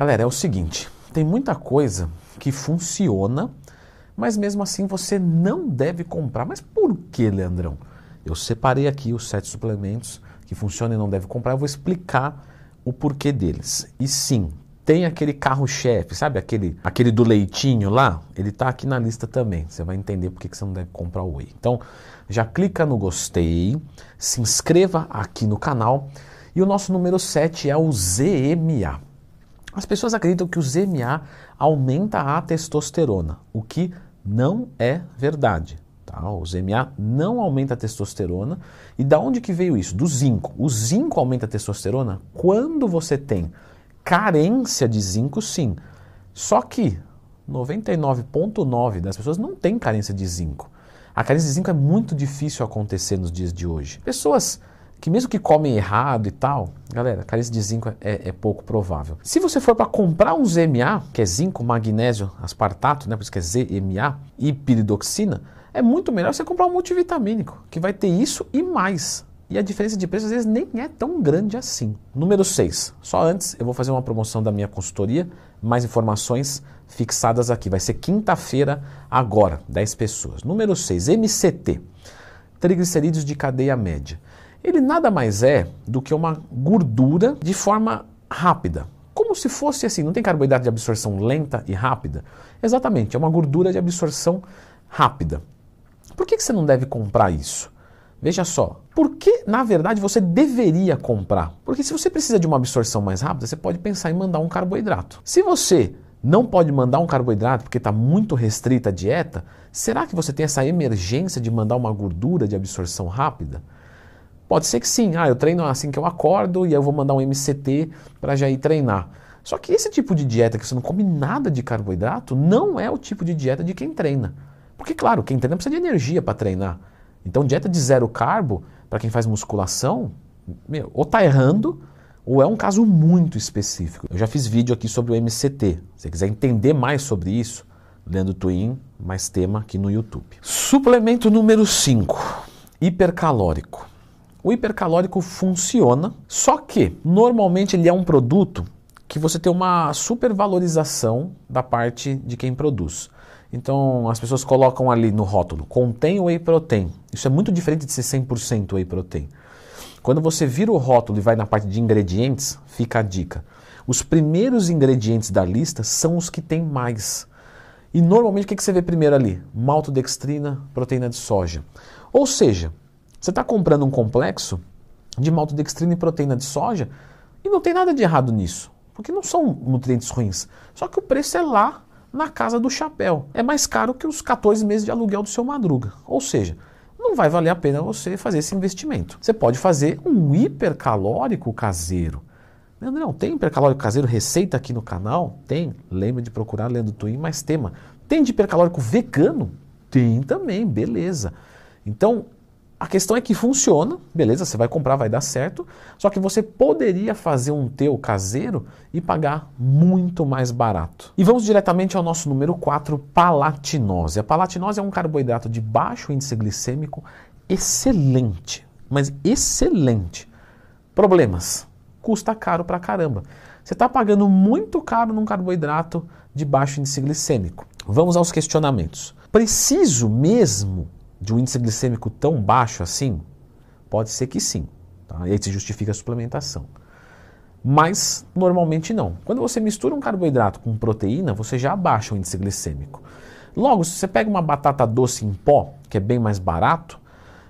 Galera, é o seguinte: tem muita coisa que funciona, mas mesmo assim você não deve comprar. Mas por que, Leandrão? Eu separei aqui os sete suplementos que funcionam e não deve comprar. Eu vou explicar o porquê deles. E sim, tem aquele carro-chefe, sabe aquele, aquele do leitinho lá? Ele está aqui na lista também. Você vai entender por que você não deve comprar o whey. Então, já clica no gostei, se inscreva aqui no canal. E o nosso número 7 é o ZMA. As pessoas acreditam que o ZMA aumenta a testosterona, o que não é verdade. Tá? O ZMA não aumenta a testosterona. E da onde que veio isso? Do zinco. O zinco aumenta a testosterona quando você tem carência de zinco, sim. Só que 99,9% das pessoas não tem carência de zinco. A carência de zinco é muito difícil acontecer nos dias de hoje. Pessoas que mesmo que comem errado e tal, galera, carência de zinco é, é pouco provável. Se você for para comprar um ZMA, que é zinco, magnésio, aspartato, né, por isso que é ZMA, e piridoxina, é muito melhor você comprar um multivitamínico, que vai ter isso e mais. E a diferença de preço às vezes nem é tão grande assim. Número 6. Só antes eu vou fazer uma promoção da minha consultoria, mais informações fixadas aqui. Vai ser quinta-feira agora, 10 pessoas. Número 6, MCT. Triglicerídeos de cadeia média ele nada mais é do que uma gordura de forma rápida. Como se fosse assim, não tem carboidrato de absorção lenta e rápida? Exatamente, é uma gordura de absorção rápida. Por que, que você não deve comprar isso? Veja só, por que na verdade você deveria comprar? Porque se você precisa de uma absorção mais rápida, você pode pensar em mandar um carboidrato. Se você não pode mandar um carboidrato porque está muito restrita a dieta, será que você tem essa emergência de mandar uma gordura de absorção rápida? Pode ser que sim, ah, eu treino assim que eu acordo e eu vou mandar um MCT para já ir treinar. Só que esse tipo de dieta que você não come nada de carboidrato não é o tipo de dieta de quem treina. Porque, claro, quem treina precisa de energia para treinar. Então, dieta de zero carbo, para quem faz musculação, meu, ou está errando, ou é um caso muito específico. Eu já fiz vídeo aqui sobre o MCT. Se você quiser entender mais sobre isso, Leandro Twin, mais tema aqui no YouTube. Suplemento número 5, hipercalórico. O hipercalórico funciona, só que normalmente ele é um produto que você tem uma supervalorização da parte de quem produz. Então as pessoas colocam ali no rótulo, contém whey protein. Isso é muito diferente de ser 100% whey protein. Quando você vira o rótulo e vai na parte de ingredientes, fica a dica. Os primeiros ingredientes da lista são os que tem mais. E normalmente o que você vê primeiro ali? Maltodextrina, proteína de soja. Ou seja, você está comprando um complexo de maltodextrina e proteína de soja e não tem nada de errado nisso, porque não são nutrientes ruins. Só que o preço é lá na casa do chapéu. É mais caro que os 14 meses de aluguel do seu madruga. Ou seja, não vai valer a pena você fazer esse investimento. Você pode fazer um hipercalórico caseiro. Não, tem hipercalórico caseiro, receita aqui no canal? Tem. Lembra de procurar Lendo Twin, mais tema. Tem de hipercalórico vegano? Tem também, beleza. Então, a questão é que funciona, beleza, você vai comprar, vai dar certo, só que você poderia fazer um teu caseiro e pagar muito mais barato. E vamos diretamente ao nosso número 4, palatinose. A palatinose é um carboidrato de baixo índice glicêmico excelente, mas excelente. Problemas, custa caro pra caramba. Você está pagando muito caro num carboidrato de baixo índice glicêmico. Vamos aos questionamentos. Preciso mesmo de um índice glicêmico tão baixo assim? Pode ser que sim. Tá? E aí se justifica a suplementação. Mas normalmente não. Quando você mistura um carboidrato com proteína, você já abaixa o índice glicêmico. Logo, se você pega uma batata doce em pó, que é bem mais barato,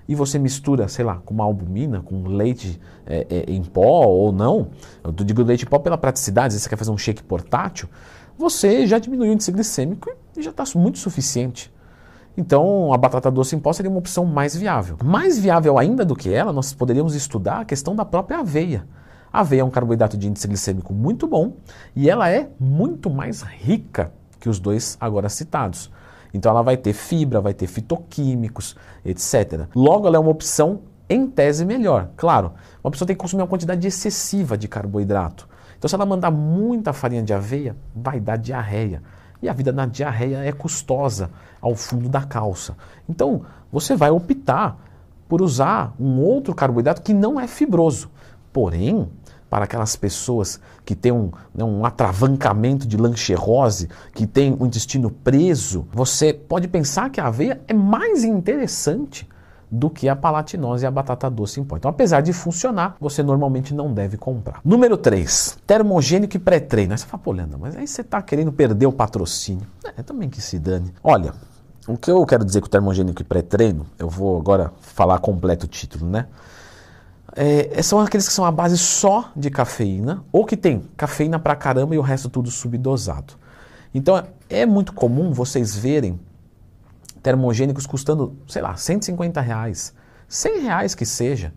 e você mistura, sei lá, com uma albumina, com leite é, é, em pó ou não, eu digo leite em pó pela praticidade, se você quer fazer um shake portátil, você já diminuiu o índice glicêmico e já está muito suficiente. Então, a batata doce em pó seria uma opção mais viável. Mais viável ainda do que ela, nós poderíamos estudar a questão da própria aveia. A aveia é um carboidrato de índice glicêmico muito bom e ela é muito mais rica que os dois agora citados. Então ela vai ter fibra, vai ter fitoquímicos, etc. Logo, ela é uma opção em tese melhor. Claro, uma pessoa tem que consumir uma quantidade excessiva de carboidrato. Então, se ela mandar muita farinha de aveia, vai dar diarreia. E a vida na diarreia é custosa ao fundo da calça. Então, você vai optar por usar um outro carboidrato que não é fibroso. Porém, para aquelas pessoas que têm um, né, um atravancamento de lancherose, que tem o intestino preso, você pode pensar que a aveia é mais interessante do que a palatinose e a batata doce em pó. Então, apesar de funcionar, você normalmente não deve comprar. Número 3, termogênico e pré-treino. Aí você fala, pô, Leandro, mas aí você está querendo perder o patrocínio. É, também que se dane. Olha, o que eu quero dizer com termogênico e pré-treino, eu vou agora falar completo o título, né? É, são aqueles que são a base só de cafeína, ou que tem cafeína pra caramba e o resto tudo subdosado. Então é muito comum vocês verem termogênicos custando, sei lá, 150 reais, 100 reais que seja,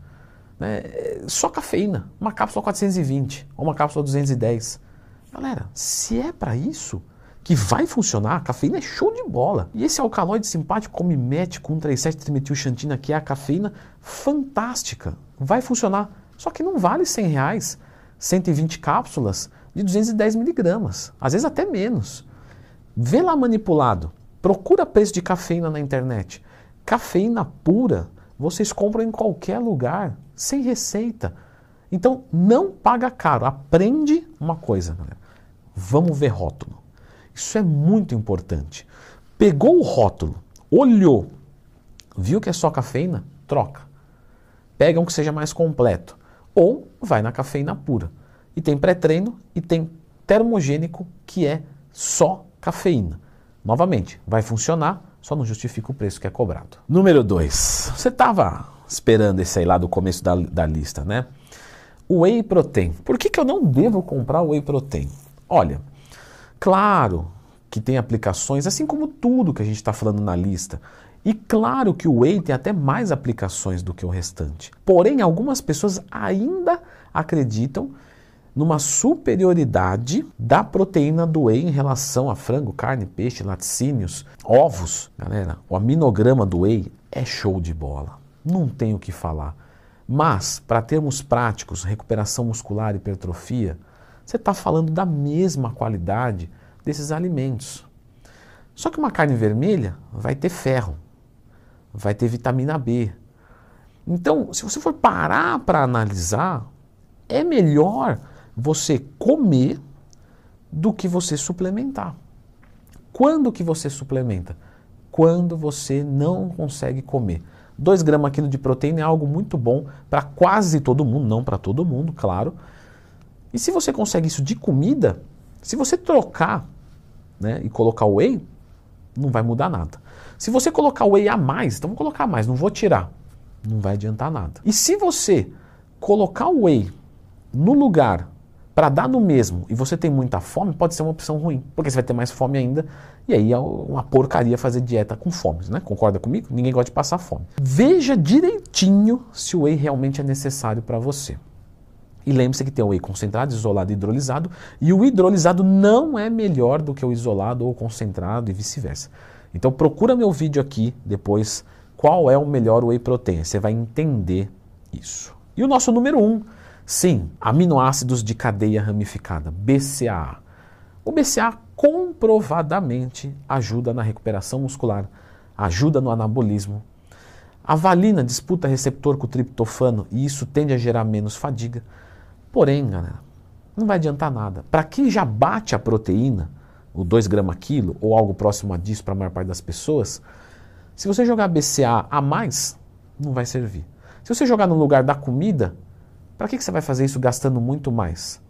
né? só cafeína, uma cápsula 420 ou uma cápsula 210. Galera, se é para isso que vai funcionar, a cafeína é show de bola. E esse alcaloide simpático como IMET com 37-trimetilxantina, que é a cafeína fantástica, vai funcionar. Só que não vale 100 reais, 120 cápsulas de 210 miligramas, às vezes até menos. Vê lá manipulado. Procura preço de cafeína na internet. Cafeína pura vocês compram em qualquer lugar, sem receita. Então não paga caro. Aprende uma coisa, galera. Vamos ver rótulo. Isso é muito importante. Pegou o rótulo, olhou, viu que é só cafeína, troca. Pega um que seja mais completo. Ou vai na cafeína pura. E tem pré-treino e tem termogênico, que é só cafeína. Novamente, vai funcionar, só não justifica o preço que é cobrado. Número 2. Você estava esperando esse aí lá do começo da, da lista, né? Whey Protein. Por que, que eu não devo comprar Whey Protein? Olha, claro que tem aplicações, assim como tudo que a gente está falando na lista. E claro que o Whey tem até mais aplicações do que o restante. Porém, algumas pessoas ainda acreditam numa superioridade da proteína do whey em relação a frango, carne, peixe, laticínios, ovos. Galera, o aminograma do whey é show de bola. Não tenho o que falar. Mas, para termos práticos, recuperação muscular e hipertrofia, você está falando da mesma qualidade desses alimentos. Só que uma carne vermelha vai ter ferro, vai ter vitamina B. Então, se você for parar para analisar, é melhor você comer do que você suplementar. Quando que você suplementa? Quando você não consegue comer. 2 gramas quilo de proteína é algo muito bom para quase todo mundo, não para todo mundo, claro. E se você consegue isso de comida, se você trocar né, e colocar whey, não vai mudar nada. Se você colocar whey a mais, então vou colocar mais, não vou tirar, não vai adiantar nada. E se você colocar o whey no lugar para dar no mesmo e você tem muita fome, pode ser uma opção ruim, porque você vai ter mais fome ainda, e aí é uma porcaria fazer dieta com fome, né? Concorda comigo? Ninguém gosta de passar fome. Veja direitinho se o whey realmente é necessário para você. E lembre-se que tem o whey concentrado, isolado e hidrolisado, e o hidrolisado não é melhor do que o isolado ou concentrado e vice-versa. Então procura meu vídeo aqui depois qual é o melhor whey protein, você vai entender isso. E o nosso número 1, um, Sim, aminoácidos de cadeia ramificada, BCAA. O BCAA comprovadamente ajuda na recuperação muscular, ajuda no anabolismo. A valina disputa receptor com o triptofano e isso tende a gerar menos fadiga. Porém, galera, não vai adiantar nada. Para quem já bate a proteína, o 2 gramas quilo ou algo próximo a disso para a maior parte das pessoas, se você jogar BCA a mais, não vai servir. Se você jogar no lugar da comida, para que, que você vai fazer isso gastando muito mais?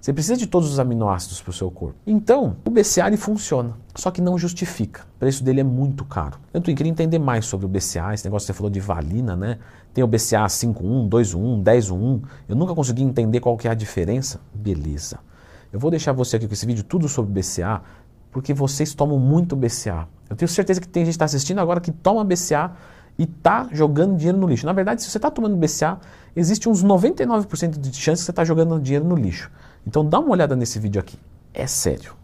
Você precisa de todos os aminoácidos para o seu corpo. Então, o BCA ele funciona, só que não justifica. O preço dele é muito caro. Eu queria entender mais sobre o BCA, esse negócio que você falou de valina, né? Tem o BCA 5.1, 2.1, 10.1. Eu nunca consegui entender qual que é a diferença. Beleza. Eu vou deixar você aqui com esse vídeo tudo sobre BCA, porque vocês tomam muito BCA. Eu tenho certeza que tem gente que está assistindo agora que toma BCA e está jogando dinheiro no lixo. Na verdade, se você está tomando BCA, existe uns 99% de chance que você está jogando dinheiro no lixo. Então dá uma olhada nesse vídeo aqui. É sério.